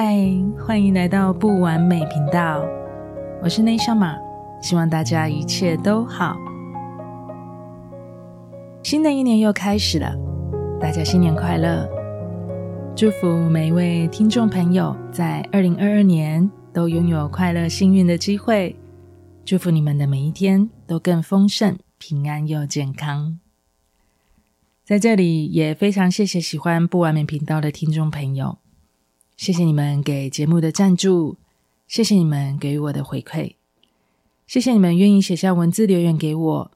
嗨，欢迎来到不完美频道，我是内夏玛，希望大家一切都好。新的一年又开始了，大家新年快乐！祝福每一位听众朋友在二零二二年都拥有快乐幸运的机会，祝福你们的每一天都更丰盛、平安又健康。在这里也非常谢谢喜欢不完美频道的听众朋友，谢谢你们给节目的赞助，谢谢你们给予我的回馈，谢谢你们愿意写下文字留言给我，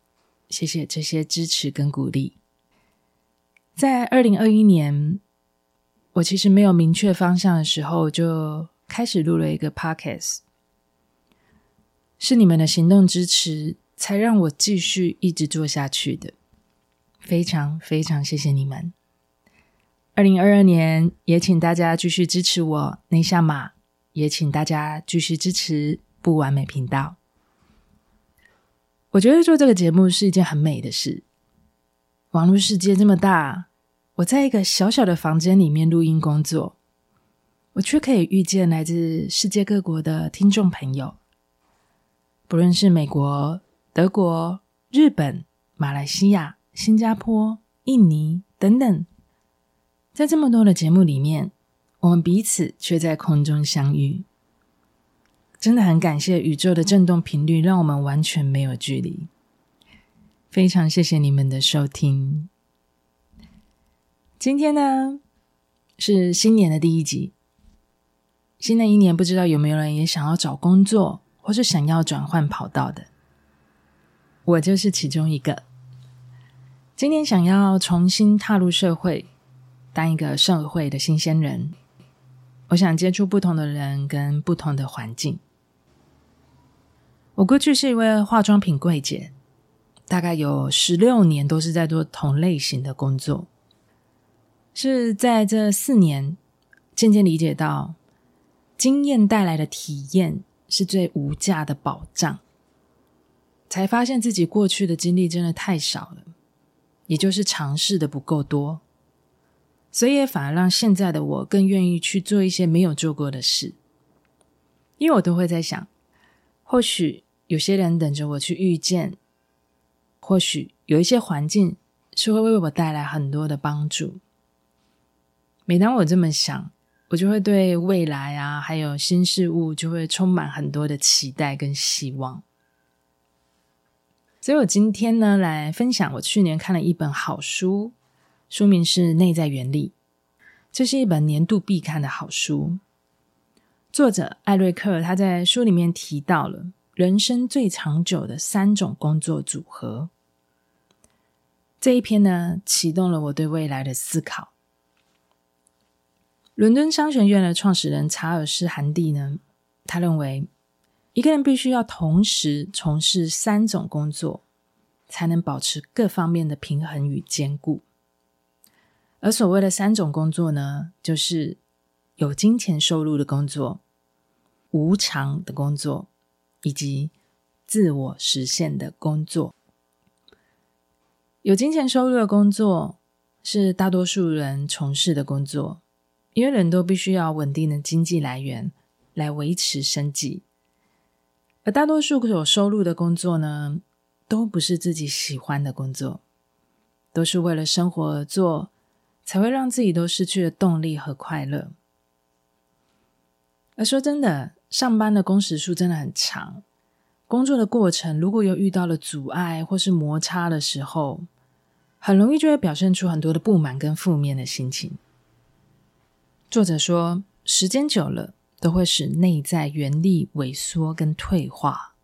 谢谢这些支持跟鼓励。在二零二一年，我其实没有明确方向的时候，就开始录了一个 podcast，是你们的行动支持，才让我继续一直做下去的。非常非常谢谢你们！二零二二年也请大家继续支持我内夏玛，也请大家继续支持不完美频道。我觉得做这个节目是一件很美的事。网络世界这么大，我在一个小小的房间里面录音工作，我却可以遇见来自世界各国的听众朋友，不论是美国、德国、日本、马来西亚。新加坡、印尼等等，在这么多的节目里面，我们彼此却在空中相遇。真的很感谢宇宙的震动频率，让我们完全没有距离。非常谢谢你们的收听。今天呢，是新年的第一集。新的一年，不知道有没有人也想要找工作，或是想要转换跑道的？我就是其中一个。今年想要重新踏入社会，当一个社会的新鲜人，我想接触不同的人跟不同的环境。我过去是一位化妆品柜姐，大概有十六年都是在做同类型的工作。是在这四年，渐渐理解到，经验带来的体验是最无价的保障，才发现自己过去的经历真的太少了。也就是尝试的不够多，所以也反而让现在的我更愿意去做一些没有做过的事。因为我都会在想，或许有些人等着我去遇见，或许有一些环境是会为我带来很多的帮助。每当我这么想，我就会对未来啊，还有新事物，就会充满很多的期待跟希望。所以我今天呢，来分享我去年看了一本好书，书名是《内在原理》，这是一本年度必看的好书。作者艾瑞克他在书里面提到了人生最长久的三种工作组合。这一篇呢，启动了我对未来的思考。伦敦商学院的创始人查尔斯·韩蒂呢，他认为。一个人必须要同时从事三种工作，才能保持各方面的平衡与兼顾。而所谓的三种工作呢，就是有金钱收入的工作、无偿的工作，以及自我实现的工作。有金钱收入的工作是大多数人从事的工作，因为人都必须要稳定的经济来源来维持生计。而大多数有收入的工作呢，都不是自己喜欢的工作，都是为了生活而做，才会让自己都失去了动力和快乐。而说真的，上班的工时数真的很长，工作的过程如果有遇到了阻碍或是摩擦的时候，很容易就会表现出很多的不满跟负面的心情。作者说，时间久了，都会使内在原力萎缩跟退化，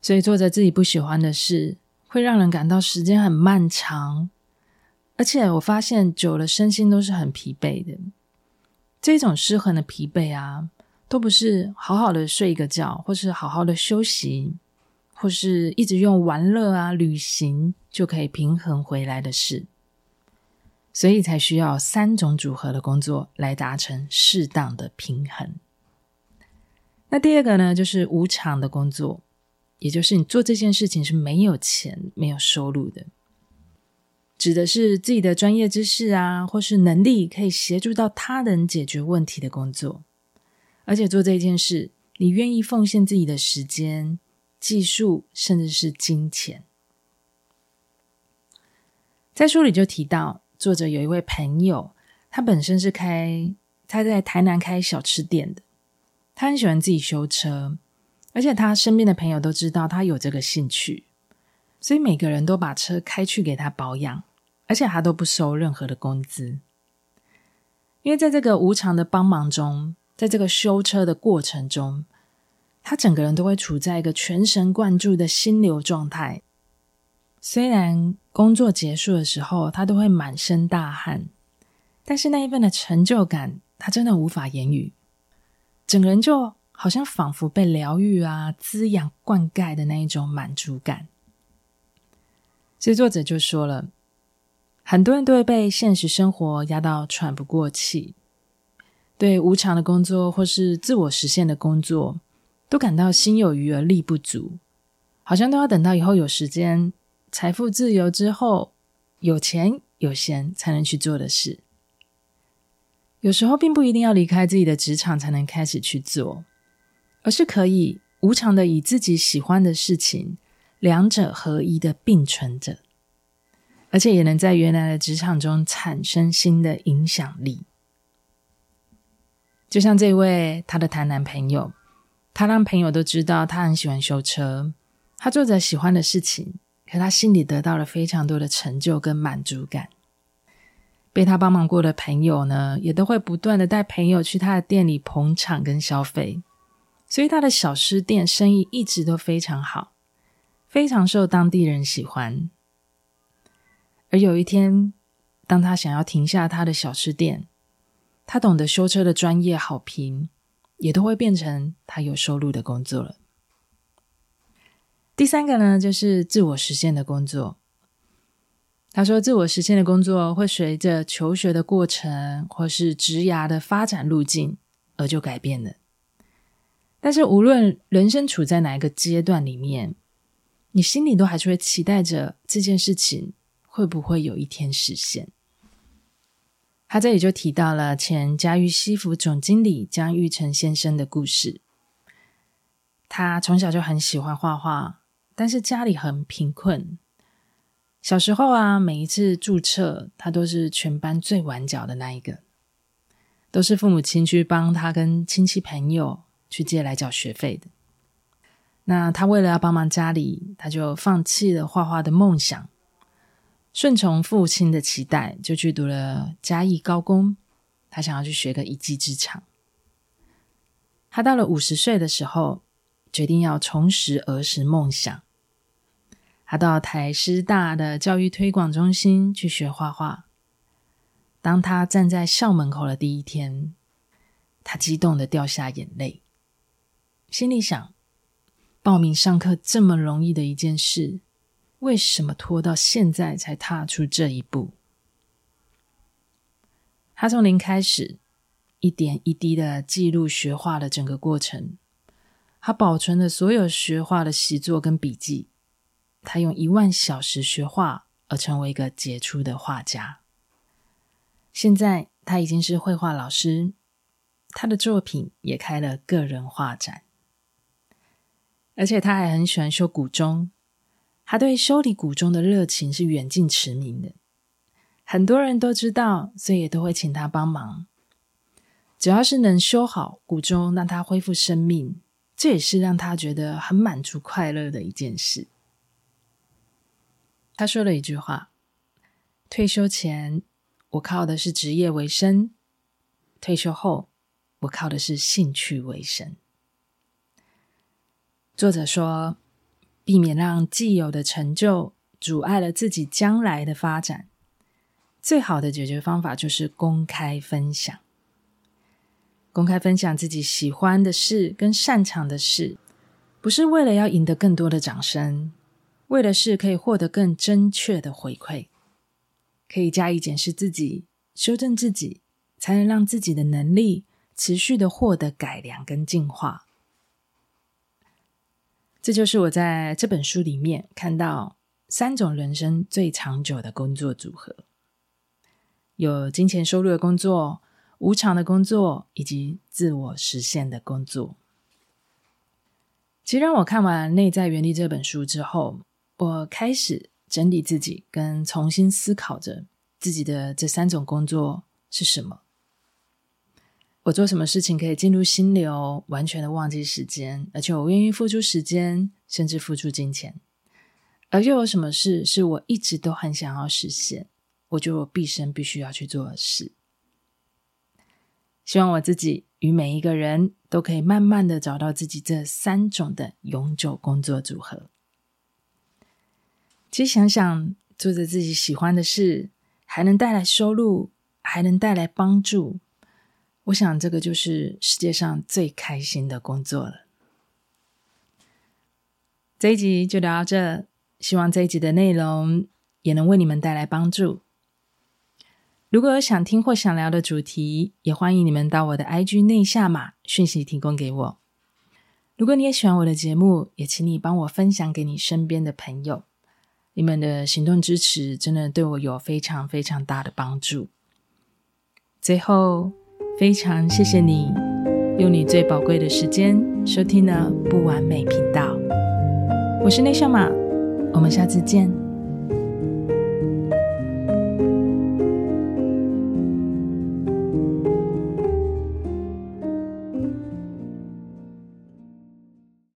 所以做着自己不喜欢的事，会让人感到时间很漫长，而且我发现久了身心都是很疲惫的。这种失衡的疲惫啊，都不是好好的睡一个觉，或是好好的休息，或是一直用玩乐啊、旅行就可以平衡回来的事。所以才需要三种组合的工作来达成适当的平衡。那第二个呢，就是无偿的工作，也就是你做这件事情是没有钱、没有收入的。指的是自己的专业知识啊，或是能力可以协助到他人解决问题的工作。而且做这件事，你愿意奉献自己的时间、技术，甚至是金钱。在书里就提到，作者有一位朋友，他本身是开他在台南开小吃店的，他很喜欢自己修车，而且他身边的朋友都知道他有这个兴趣。所以每个人都把车开去给他保养，而且他都不收任何的工资。因为在这个无偿的帮忙中，在这个修车的过程中，他整个人都会处在一个全神贯注的心流状态。虽然工作结束的时候，他都会满身大汗，但是那一份的成就感，他真的无法言语。整个人就好像仿佛被疗愈啊、滋养、灌溉的那一种满足感。所以作者就说了，很多人都会被现实生活压到喘不过气，对无偿的工作或是自我实现的工作，都感到心有余而力不足，好像都要等到以后有时间、财富自由之后，有钱有闲才能去做的事。有时候并不一定要离开自己的职场才能开始去做，而是可以无偿的以自己喜欢的事情。两者合一的并存着，而且也能在原来的职场中产生新的影响力。就像这位他的台南朋友，他让朋友都知道他很喜欢修车，他做着喜欢的事情，可他心里得到了非常多的成就跟满足感。被他帮忙过的朋友呢，也都会不断的带朋友去他的店里捧场跟消费，所以他的小吃店生意一直都非常好。非常受当地人喜欢，而有一天，当他想要停下他的小吃店，他懂得修车的专业好评，也都会变成他有收入的工作了。第三个呢，就是自我实现的工作。他说，自我实现的工作会随着求学的过程或是职涯的发展路径而就改变了。但是，无论人生处在哪一个阶段里面，你心里都还是会期待着这件事情会不会有一天实现。他这里就提到了前家喻西服总经理江玉成先生的故事。他从小就很喜欢画画，但是家里很贫困。小时候啊，每一次注册，他都是全班最晚缴的那一个，都是父母亲去帮他跟亲戚朋友去借来缴学费的。那他为了要帮忙家里，他就放弃了画画的梦想，顺从父亲的期待，就去读了嘉义高工。他想要去学个一技之长。他到了五十岁的时候，决定要重拾儿时梦想。他到台师大的教育推广中心去学画画。当他站在校门口的第一天，他激动的掉下眼泪，心里想。报名上课这么容易的一件事，为什么拖到现在才踏出这一步？他从零开始，一点一滴的记录学画的整个过程。他保存了所有学画的习作跟笔记。他用一万小时学画而成为一个杰出的画家。现在他已经是绘画老师，他的作品也开了个人画展。而且他还很喜欢修古钟，他对修理古钟的热情是远近驰名的。很多人都知道，所以也都会请他帮忙。只要是能修好古钟，让他恢复生命，这也是让他觉得很满足快乐的一件事。他说了一句话：“退休前，我靠的是职业为生；退休后，我靠的是兴趣为生。”作者说：“避免让既有的成就阻碍了自己将来的发展，最好的解决方法就是公开分享。公开分享自己喜欢的事跟擅长的事，不是为了要赢得更多的掌声，为的是可以获得更正确的回馈，可以加以检视自己，修正自己，才能让自己的能力持续的获得改良跟进化。”这就是我在这本书里面看到三种人生最长久的工作组合：有金钱收入的工作、无偿的工作，以及自我实现的工作。其实，我看完《内在原力》这本书之后，我开始整理自己，跟重新思考着自己的这三种工作是什么。我做什么事情可以进入心流，完全的忘记时间，而且我愿意付出时间，甚至付出金钱。而又有什么事是我一直都很想要实现，我觉得我毕生必须要去做的事。希望我自己与每一个人都可以慢慢的找到自己这三种的永久工作组合。其实想想，做着自己喜欢的事，还能带来收入，还能带来帮助，我想这个就是世界上最开心的工作了。这一集就聊到这。希望这一集的内容也能为你们带来帮助。如果有想听或想聊的主题，也欢迎你们到我的 IG 内下码讯息提供给我。如果你也喜欢我的节目，也请你帮我分享给你身边的朋友。你们的行动支持真的对我有非常非常大的帮助。最后，非常谢谢你用你最宝贵的时间收听了不完美频道。我是内向马。我们下次见。